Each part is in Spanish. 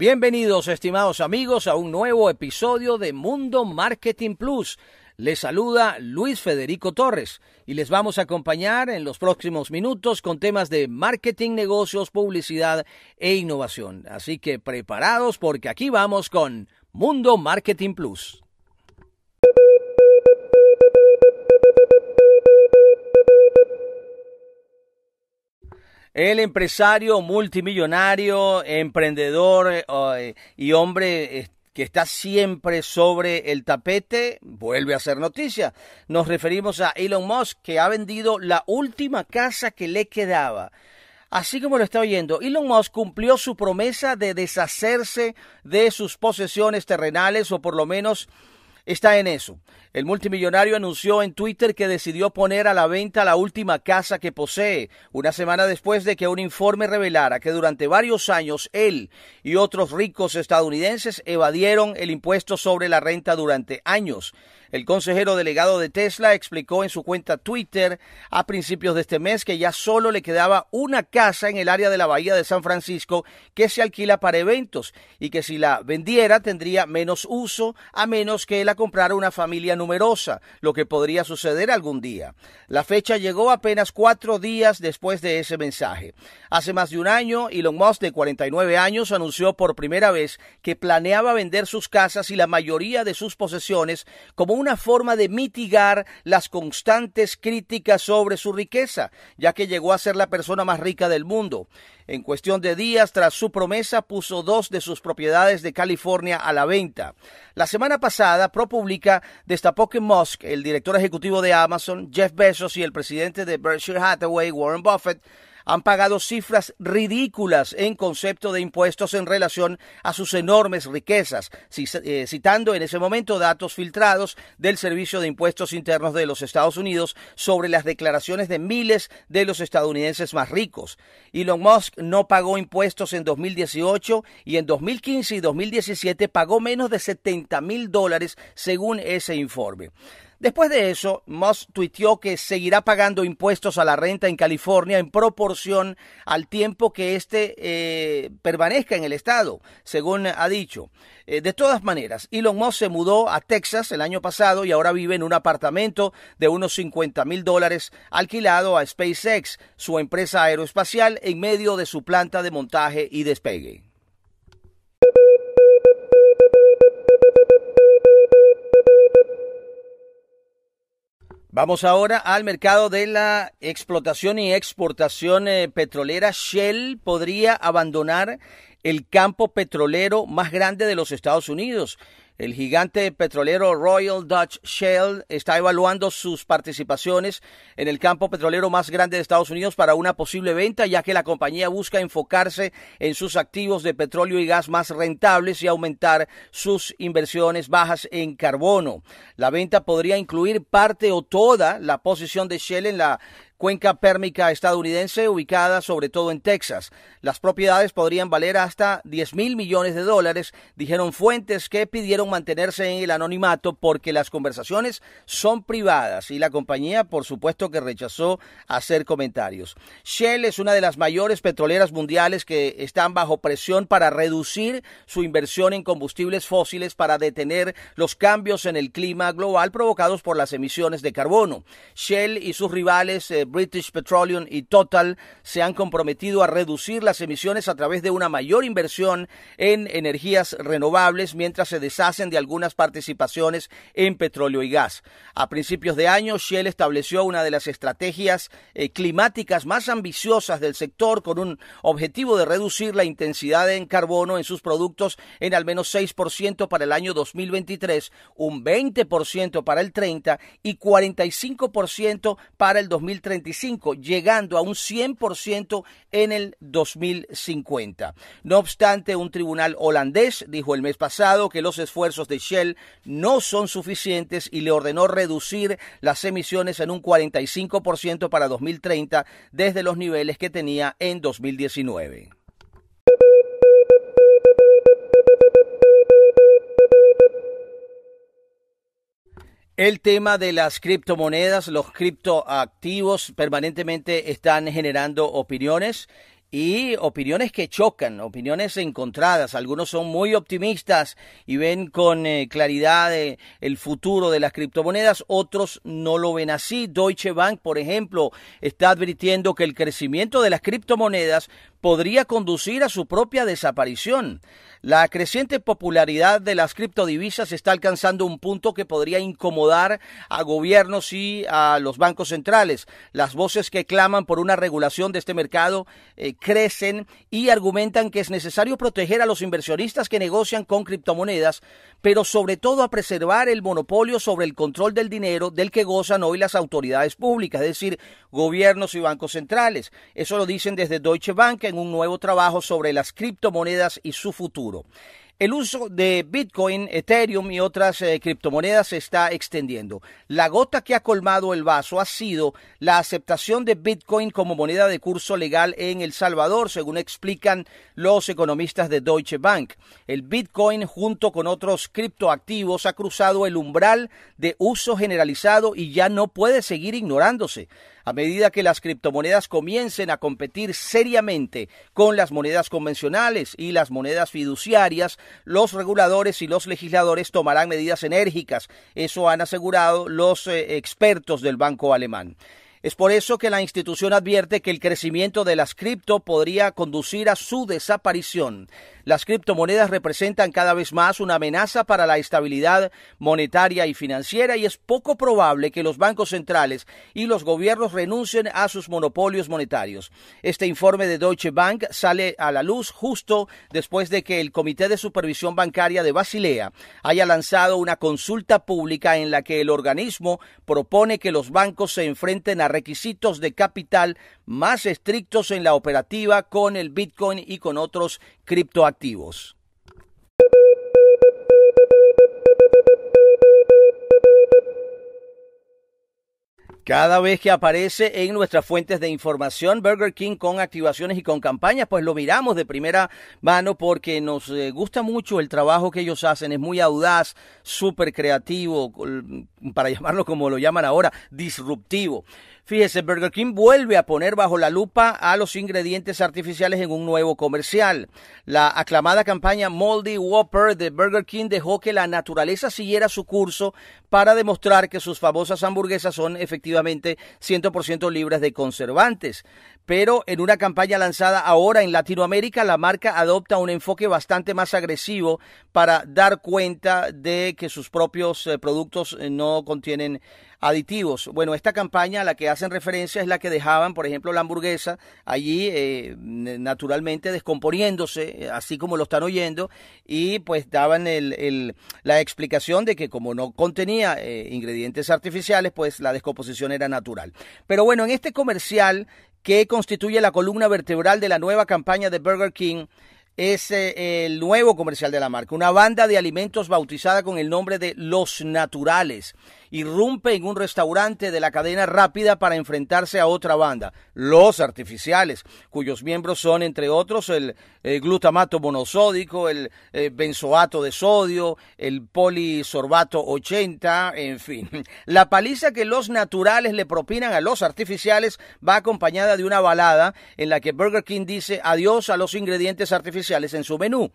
Bienvenidos, estimados amigos, a un nuevo episodio de Mundo Marketing Plus. Les saluda Luis Federico Torres y les vamos a acompañar en los próximos minutos con temas de marketing, negocios, publicidad e innovación. Así que preparados porque aquí vamos con Mundo Marketing Plus. El empresario multimillonario, emprendedor eh, eh, y hombre eh, que está siempre sobre el tapete, vuelve a ser noticia. Nos referimos a Elon Musk, que ha vendido la última casa que le quedaba. Así como lo está oyendo, Elon Musk cumplió su promesa de deshacerse de sus posesiones terrenales, o por lo menos está en eso. El multimillonario anunció en Twitter que decidió poner a la venta la última casa que posee, una semana después de que un informe revelara que durante varios años él y otros ricos estadounidenses evadieron el impuesto sobre la renta durante años. El consejero delegado de Tesla explicó en su cuenta Twitter a principios de este mes que ya solo le quedaba una casa en el área de la bahía de San Francisco que se alquila para eventos y que si la vendiera tendría menos uso a menos que la comprara una familia numerosa, lo que podría suceder algún día. La fecha llegó apenas cuatro días después de ese mensaje. Hace más de un año, Elon Musk, de 49 años, anunció por primera vez que planeaba vender sus casas y la mayoría de sus posesiones como una forma de mitigar las constantes críticas sobre su riqueza, ya que llegó a ser la persona más rica del mundo. En cuestión de días tras su promesa puso dos de sus propiedades de California a la venta. La semana pasada, ProPublica destapó que Musk, el director ejecutivo de Amazon, Jeff Bezos y el presidente de Berkshire Hathaway, Warren Buffett, han pagado cifras ridículas en concepto de impuestos en relación a sus enormes riquezas, eh, citando en ese momento datos filtrados del Servicio de Impuestos Internos de los Estados Unidos sobre las declaraciones de miles de los estadounidenses más ricos. Elon Musk no pagó impuestos en 2018 y en 2015 y 2017 pagó menos de 70 mil dólares según ese informe. Después de eso, Musk tuiteó que seguirá pagando impuestos a la renta en California en proporción al tiempo que éste eh, permanezca en el estado, según ha dicho. Eh, de todas maneras, Elon Musk se mudó a Texas el año pasado y ahora vive en un apartamento de unos 50 mil dólares alquilado a SpaceX, su empresa aeroespacial, en medio de su planta de montaje y despegue. Vamos ahora al mercado de la explotación y exportación eh, petrolera. Shell podría abandonar el campo petrolero más grande de los Estados Unidos. El gigante petrolero Royal Dutch Shell está evaluando sus participaciones en el campo petrolero más grande de Estados Unidos para una posible venta, ya que la compañía busca enfocarse en sus activos de petróleo y gas más rentables y aumentar sus inversiones bajas en carbono. La venta podría incluir parte o toda la posición de Shell en la cuenca pérmica estadounidense ubicada sobre todo en Texas. Las propiedades podrían valer hasta 10 mil millones de dólares, dijeron fuentes que pidieron mantenerse en el anonimato porque las conversaciones son privadas y la compañía por supuesto que rechazó hacer comentarios. Shell es una de las mayores petroleras mundiales que están bajo presión para reducir su inversión en combustibles fósiles para detener los cambios en el clima global provocados por las emisiones de carbono. Shell y sus rivales eh, British Petroleum y Total se han comprometido a reducir las emisiones a través de una mayor inversión en energías renovables mientras se deshacen de algunas participaciones en petróleo y gas. A principios de año, Shell estableció una de las estrategias eh, climáticas más ambiciosas del sector con un objetivo de reducir la intensidad en carbono en sus productos en al menos 6% para el año 2023, un 20% para el 30 y 45% para el 2030 llegando a un 100% en el 2050. No obstante, un tribunal holandés dijo el mes pasado que los esfuerzos de Shell no son suficientes y le ordenó reducir las emisiones en un 45% para 2030 desde los niveles que tenía en 2019. El tema de las criptomonedas, los criptoactivos permanentemente están generando opiniones y opiniones que chocan, opiniones encontradas. Algunos son muy optimistas y ven con eh, claridad eh, el futuro de las criptomonedas, otros no lo ven así. Deutsche Bank, por ejemplo, está advirtiendo que el crecimiento de las criptomonedas podría conducir a su propia desaparición. La creciente popularidad de las criptodivisas está alcanzando un punto que podría incomodar a gobiernos y a los bancos centrales. Las voces que claman por una regulación de este mercado eh, crecen y argumentan que es necesario proteger a los inversionistas que negocian con criptomonedas, pero sobre todo a preservar el monopolio sobre el control del dinero del que gozan hoy las autoridades públicas, es decir, gobiernos y bancos centrales. Eso lo dicen desde Deutsche Bank en un nuevo trabajo sobre las criptomonedas y su futuro. El uso de Bitcoin, Ethereum y otras eh, criptomonedas se está extendiendo. La gota que ha colmado el vaso ha sido la aceptación de Bitcoin como moneda de curso legal en El Salvador, según explican los economistas de Deutsche Bank. El Bitcoin, junto con otros criptoactivos, ha cruzado el umbral de uso generalizado y ya no puede seguir ignorándose a medida que las criptomonedas comiencen a competir seriamente con las monedas convencionales y las monedas fiduciarias, los reguladores y los legisladores tomarán medidas enérgicas. Eso han asegurado los eh, expertos del Banco Alemán. Es por eso que la institución advierte que el crecimiento de las cripto podría conducir a su desaparición. Las criptomonedas representan cada vez más una amenaza para la estabilidad monetaria y financiera y es poco probable que los bancos centrales y los gobiernos renuncien a sus monopolios monetarios. Este informe de Deutsche Bank sale a la luz justo después de que el Comité de Supervisión Bancaria de Basilea haya lanzado una consulta pública en la que el organismo propone que los bancos se enfrenten a requisitos de capital más estrictos en la operativa con el Bitcoin y con otros criptoactivos. Cada vez que aparece en nuestras fuentes de información Burger King con activaciones y con campañas, pues lo miramos de primera mano porque nos eh, gusta mucho el trabajo que ellos hacen. Es muy audaz, súper creativo, para llamarlo como lo llaman ahora, disruptivo. Fíjese, Burger King vuelve a poner bajo la lupa a los ingredientes artificiales en un nuevo comercial. La aclamada campaña Moldy Whopper de Burger King dejó que la naturaleza siguiera su curso para demostrar que sus famosas hamburguesas son efectivamente 100% libres de conservantes. Pero en una campaña lanzada ahora en Latinoamérica, la marca adopta un enfoque bastante más agresivo para dar cuenta de que sus propios eh, productos eh, no contienen aditivos. Bueno, esta campaña a la que hacen referencia es la que dejaban, por ejemplo, la hamburguesa allí eh, naturalmente descomponiéndose, eh, así como lo están oyendo, y pues daban el, la explicación de que como no contenía eh, ingredientes artificiales, pues la descomposición era natural. Pero bueno, en este comercial que constituye la columna vertebral de la nueva campaña de Burger King, es el nuevo comercial de la marca, una banda de alimentos bautizada con el nombre de Los Naturales irrumpe en un restaurante de la cadena rápida para enfrentarse a otra banda, los artificiales, cuyos miembros son, entre otros, el, glutamato monosódico, el, eh, benzoato de sodio, el polisorbato 80, en fin. La paliza que los naturales le propinan a los artificiales va acompañada de una balada en la que Burger King dice adiós a los ingredientes artificiales en su menú.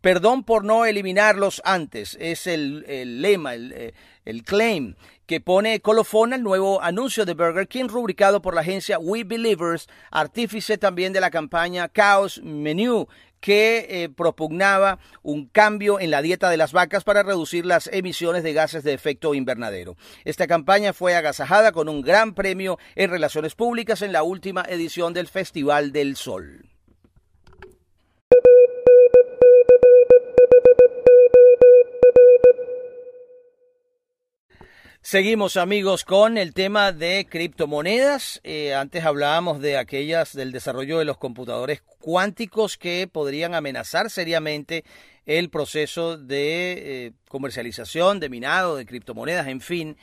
Perdón por no eliminarlos antes, es el, lema, el, eh, el, claim que pone colofón al nuevo anuncio de Burger King rubricado por la agencia We Believers, artífice también de la campaña Chaos Menu, que eh, propugnaba un cambio en la dieta de las vacas para reducir las emisiones de gases de efecto invernadero. Esta campaña fue agasajada con un gran premio en relaciones públicas en la última edición del Festival del Sol. Seguimos amigos con el tema de criptomonedas. Eh, antes hablábamos de aquellas del desarrollo de los computadores cuánticos que podrían amenazar seriamente el proceso de eh, comercialización, de minado, de criptomonedas, en fin.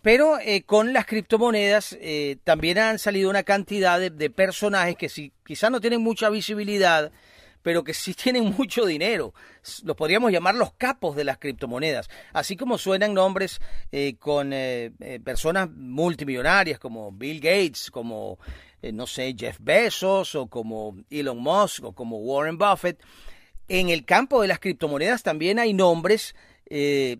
Pero eh, con las criptomonedas también han salido una cantidad de, de personajes que si, quizás no tienen mucha visibilidad, pero que sí tienen mucho dinero. Los podríamos llamar los capos de las criptomonedas. Así como suenan nombres eh, con eh, eh, personas multimillonarias como Bill Gates, como, no sé, Jeff Bezos, o como Elon Musk, o como Warren Buffett. En el campo de las criptomonedas también hay nombres eh,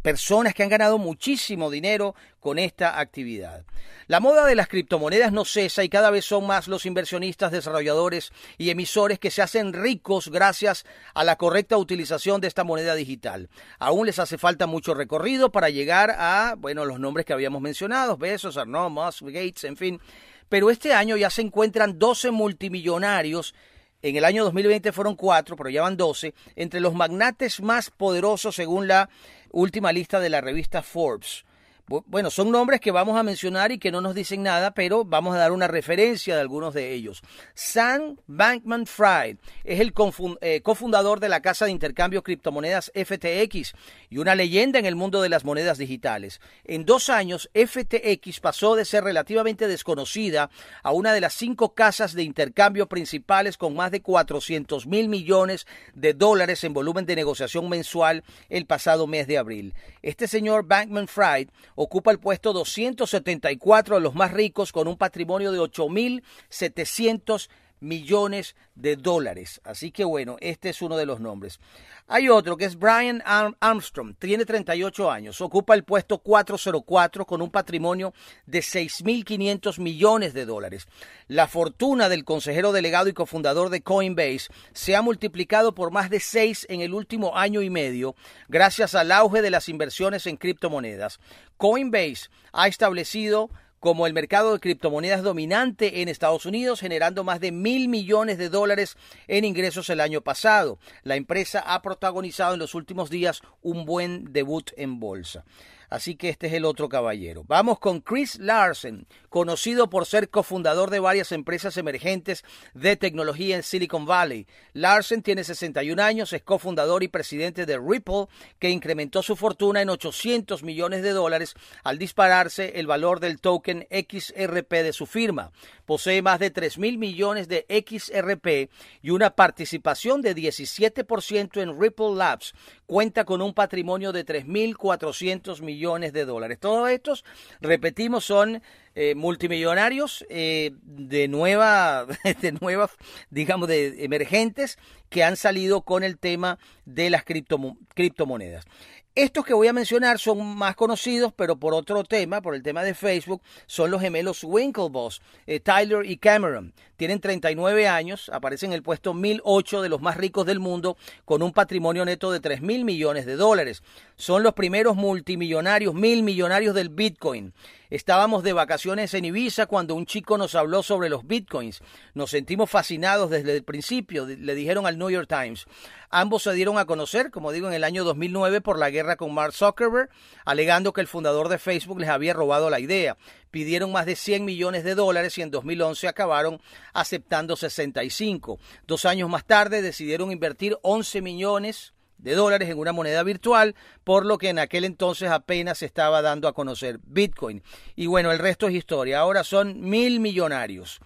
personas que han ganado muchísimo dinero con esta actividad. La moda de las criptomonedas no cesa y cada vez son más los inversionistas, desarrolladores y emisores que se hacen ricos gracias a la correcta utilización de esta moneda digital. Aún les hace falta mucho recorrido para llegar a, bueno, los nombres que habíamos mencionado, Besos, Arnaud, Musk, Gates, en fin. Pero este año ya se encuentran 12 multimillonarios en el año 2020 fueron cuatro, pero ya van doce, entre los magnates más poderosos según la última lista de la revista Forbes. Bueno, son nombres que vamos a mencionar y que no nos dicen nada, pero vamos a dar una referencia de algunos de ellos. Sam Bankman Fried es el eh, cofundador de la casa de intercambio criptomonedas FTX y una leyenda en el mundo de las monedas digitales. En dos años, FTX pasó de ser relativamente desconocida a una de las cinco casas de intercambio principales con más de 400 mil millones de dólares en volumen de negociación mensual el pasado mes de abril. Este señor Bankman Fried ocupa el puesto 274 de los más ricos con un patrimonio de 8.700 millones de dólares. Así que bueno, este es uno de los nombres. Hay otro que es Brian Armstrong, tiene 38 años, ocupa el puesto 404 con un patrimonio de 6.500 millones de dólares. La fortuna del consejero delegado y cofundador de Coinbase se ha multiplicado por más de 6 en el último año y medio gracias al auge de las inversiones en criptomonedas. Coinbase ha establecido como el mercado de criptomonedas dominante en Estados Unidos, generando más de mil millones de dólares en ingresos el año pasado. La empresa ha protagonizado en los últimos días un buen debut en bolsa. Así que este es el otro caballero. Vamos con Chris Larsen, conocido por ser cofundador de varias empresas emergentes de tecnología en Silicon Valley. Larsen tiene 61 años, es cofundador y presidente de Ripple, que incrementó su fortuna en 800 millones de dólares al dispararse el valor del token XRP de su firma. Posee más de 3 mil millones de XRP y una participación de 17% en Ripple Labs. Cuenta con un patrimonio de 3.400 millones de dólares. Todos estos, repetimos, son eh, multimillonarios eh, de nueva, de digamos, de emergentes que han salido con el tema de las criptomonedas. Estos que voy a mencionar son más conocidos, pero por otro tema, por el tema de Facebook, son los gemelos Winklevoss, eh, Tyler y Cameron. Tienen 39 años, aparecen en el puesto 1008 de los más ricos del mundo, con un patrimonio neto de 3 mil millones de dólares. Son los primeros multimillonarios, mil millonarios del Bitcoin. Estábamos de vacaciones en Ibiza cuando un chico nos habló sobre los bitcoins. Nos sentimos fascinados desde el principio, le dijeron al New York Times. Ambos se dieron a conocer, como digo, en el año 2009 por la guerra con Mark Zuckerberg, alegando que el fundador de Facebook les había robado la idea. Pidieron más de 100 millones de dólares y en 2011 acabaron aceptando 65. Dos años más tarde decidieron invertir 11 millones de dólares en una moneda virtual, por lo que en aquel entonces apenas se estaba dando a conocer Bitcoin. Y bueno, el resto es historia. Ahora son mil millonarios.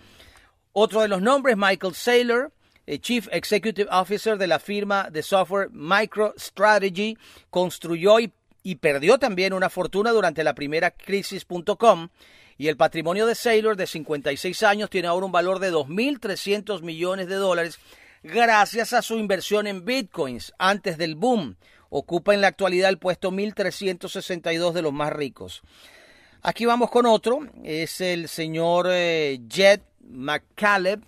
Otro de los nombres, Michael Saylor, el Chief Executive Officer de la firma de software MicroStrategy, construyó y, y perdió también una fortuna durante la primera crisis.com. Y el patrimonio de Saylor, de 56 años, tiene ahora un valor de 2.300 millones de dólares gracias a su inversión en bitcoins antes del boom. Ocupa en la actualidad el puesto 1362 de los más ricos. Aquí vamos con otro, es el señor eh, Jet McCaleb,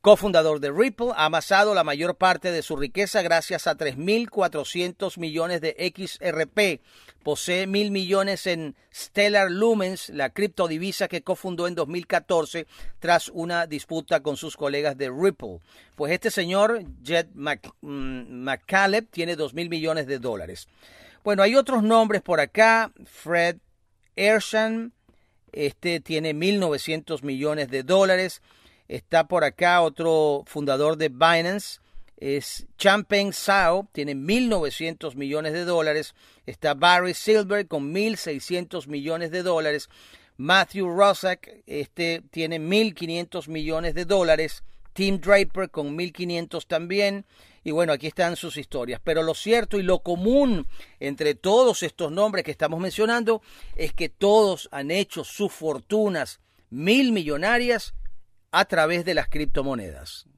cofundador de Ripple, ha amasado la mayor parte de su riqueza gracias a 3.400 millones de XRP. Posee mil millones en Stellar Lumens, la criptodivisa que cofundó en 2014 tras una disputa con sus colegas de Ripple. Pues este señor, Jet mm, McCaleb, tiene dos mil millones de dólares. Bueno, hay otros nombres por acá. Fred Ershan, este tiene 1.900 millones de dólares. Está por acá otro fundador de Binance, es Champagne Sao, tiene 1.900 millones de dólares. Está Barry Silver con 1.600 millones de dólares. Matthew Rosak este, tiene 1.500 millones de dólares. Tim Draper con 1500 también. Y bueno, aquí están sus historias. Pero lo cierto y lo común entre todos estos nombres que estamos mencionando es que todos han hecho sus fortunas mil millonarias a través de las criptomonedas.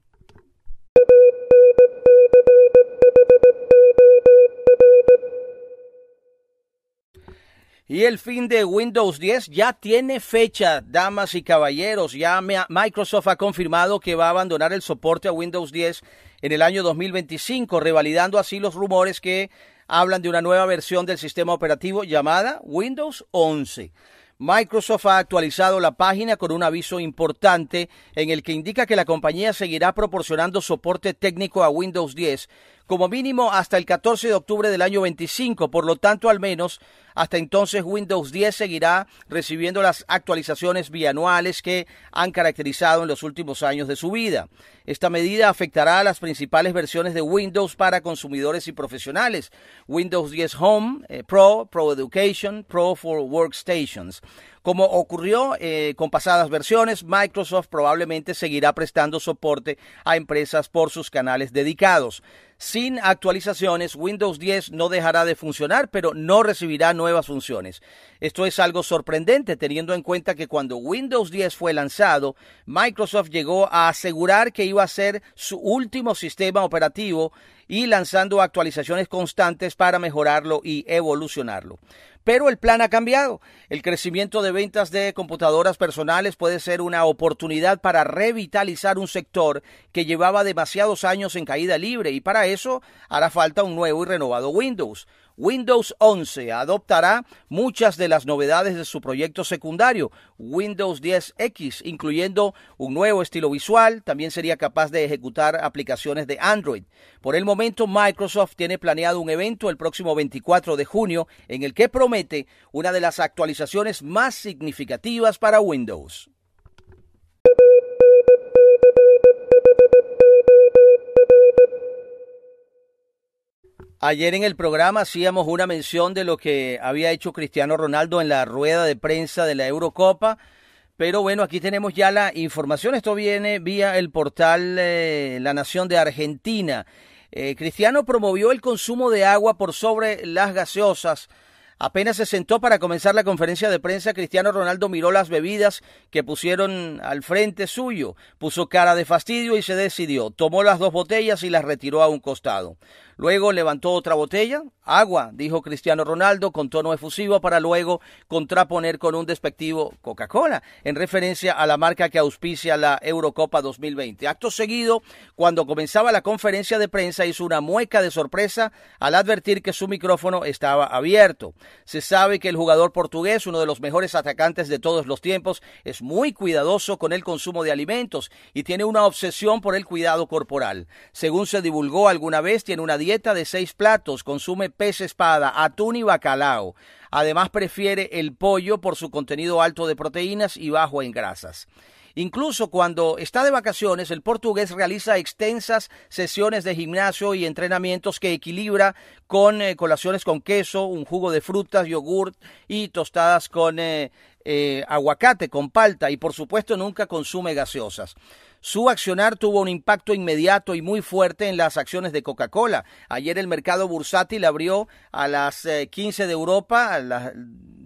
Y el fin de Windows 10 ya tiene fecha, damas y caballeros. Ya Microsoft ha confirmado que va a abandonar el soporte a Windows 10 en el año 2025, revalidando así los rumores que hablan de una nueva versión del sistema operativo llamada Windows 11. Microsoft ha actualizado la página con un aviso importante en el que indica que la compañía seguirá proporcionando soporte técnico a Windows 10 como mínimo hasta el 14 de octubre del año 25. Por lo tanto, al menos hasta entonces Windows 10 seguirá recibiendo las actualizaciones bianuales que han caracterizado en los últimos años de su vida. Esta medida afectará a las principales versiones de Windows para consumidores y profesionales. Windows 10 Home, eh, Pro, Pro Education, Pro for Workstations. Como ocurrió eh, con pasadas versiones, Microsoft probablemente seguirá prestando soporte a empresas por sus canales dedicados. Sin actualizaciones, Windows 10 no dejará de funcionar, pero no recibirá nuevas funciones. Esto es algo sorprendente teniendo en cuenta que cuando Windows 10 fue lanzado, Microsoft llegó a asegurar que iba a ser su último sistema operativo y lanzando actualizaciones constantes para mejorarlo y evolucionarlo. Pero el plan ha cambiado. El crecimiento de ventas de computadoras personales puede ser una oportunidad para revitalizar un sector que llevaba demasiados años en caída libre y para eso hará falta un nuevo y renovado Windows. Windows 11 adoptará muchas de las novedades de su proyecto secundario, Windows 10X, incluyendo un nuevo estilo visual, también sería capaz de ejecutar aplicaciones de Android. Por el momento, Microsoft tiene planeado un evento el próximo 24 de junio en el que promete una de las actualizaciones más significativas para Windows. Ayer en el programa hacíamos una mención de lo que había hecho Cristiano Ronaldo en la rueda de prensa de la Eurocopa. Pero bueno, aquí tenemos ya la información. Esto viene vía el portal eh, La Nación de Argentina. Eh, Cristiano promovió el consumo de agua por sobre las gaseosas Apenas se sentó para comenzar la conferencia de prensa, Cristiano Ronaldo miró las bebidas que pusieron al frente suyo, puso cara de fastidio y se decidió. Tomó las dos botellas y las retiró a un costado. Luego levantó otra botella. Agua, dijo Cristiano Ronaldo con tono efusivo para luego contraponer con un despectivo Coca-Cola, en referencia a la marca que auspicia la Eurocopa 2020. Acto seguido, cuando comenzaba la conferencia de prensa, hizo una mueca de sorpresa al advertir que su micrófono estaba abierto. Se sabe que el jugador portugués, uno de los mejores atacantes de todos los tiempos, es muy cuidadoso con el consumo de alimentos y tiene una obsesión por el cuidado corporal. Según se divulgó alguna vez, tiene una dieta de seis platos, consume pez espada, atún y bacalao. Además prefiere el pollo por su contenido alto de proteínas y bajo en grasas. Incluso cuando está de vacaciones, el portugués realiza extensas sesiones de gimnasio y entrenamientos que equilibra con eh, colaciones con queso, un jugo de frutas, yogurt y tostadas con eh, eh, aguacate, con palta y por supuesto nunca consume gaseosas. Su accionar tuvo un impacto inmediato y muy fuerte en las acciones de Coca-Cola. Ayer el mercado bursátil abrió a las 15 eh, de Europa, a las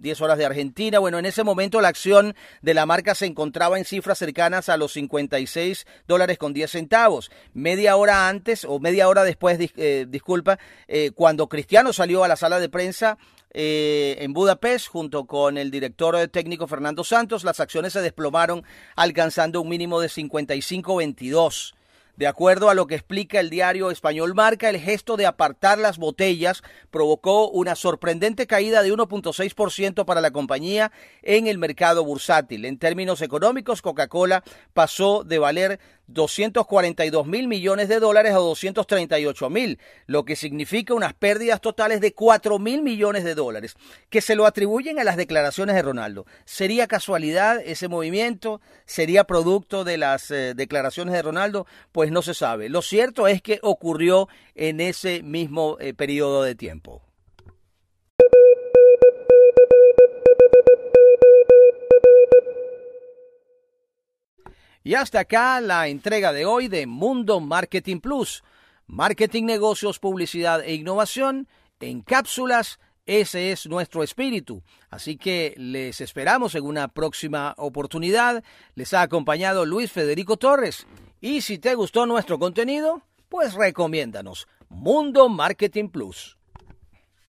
10 horas de Argentina. Bueno, en ese momento la acción de la marca se encontraba en cifras cercanas a los 56 dólares con 10 centavos. Media hora antes o media hora después, eh, disculpa, eh, cuando Cristiano salió a la sala de prensa, eh, en Budapest junto con el director técnico Fernando Santos. Las acciones se desplomaron alcanzando un mínimo de 55.22. De acuerdo a lo que explica el diario español Marca, el gesto de apartar las botellas provocó una sorprendente caída de 1.6% para la compañía en el mercado bursátil. En términos económicos, Coca-Cola pasó de valer 242 mil millones de dólares a 238 mil, lo que significa unas pérdidas totales de 4 mil millones de dólares, que se lo atribuyen a las declaraciones de Ronaldo. ¿Sería casualidad ese movimiento? ¿Sería producto de las eh, declaraciones de Ronaldo? Pues no se sabe. Lo cierto es que ocurrió en ese mismo eh, periodo de tiempo. Y hasta acá la entrega de hoy de Mundo Marketing Plus. Marketing, negocios, publicidad e innovación en cápsulas. Ese es nuestro espíritu. Así que les esperamos en una próxima oportunidad. Les ha acompañado Luis Federico Torres. Y si te gustó nuestro contenido, pues recomiéndanos. Mundo Marketing Plus.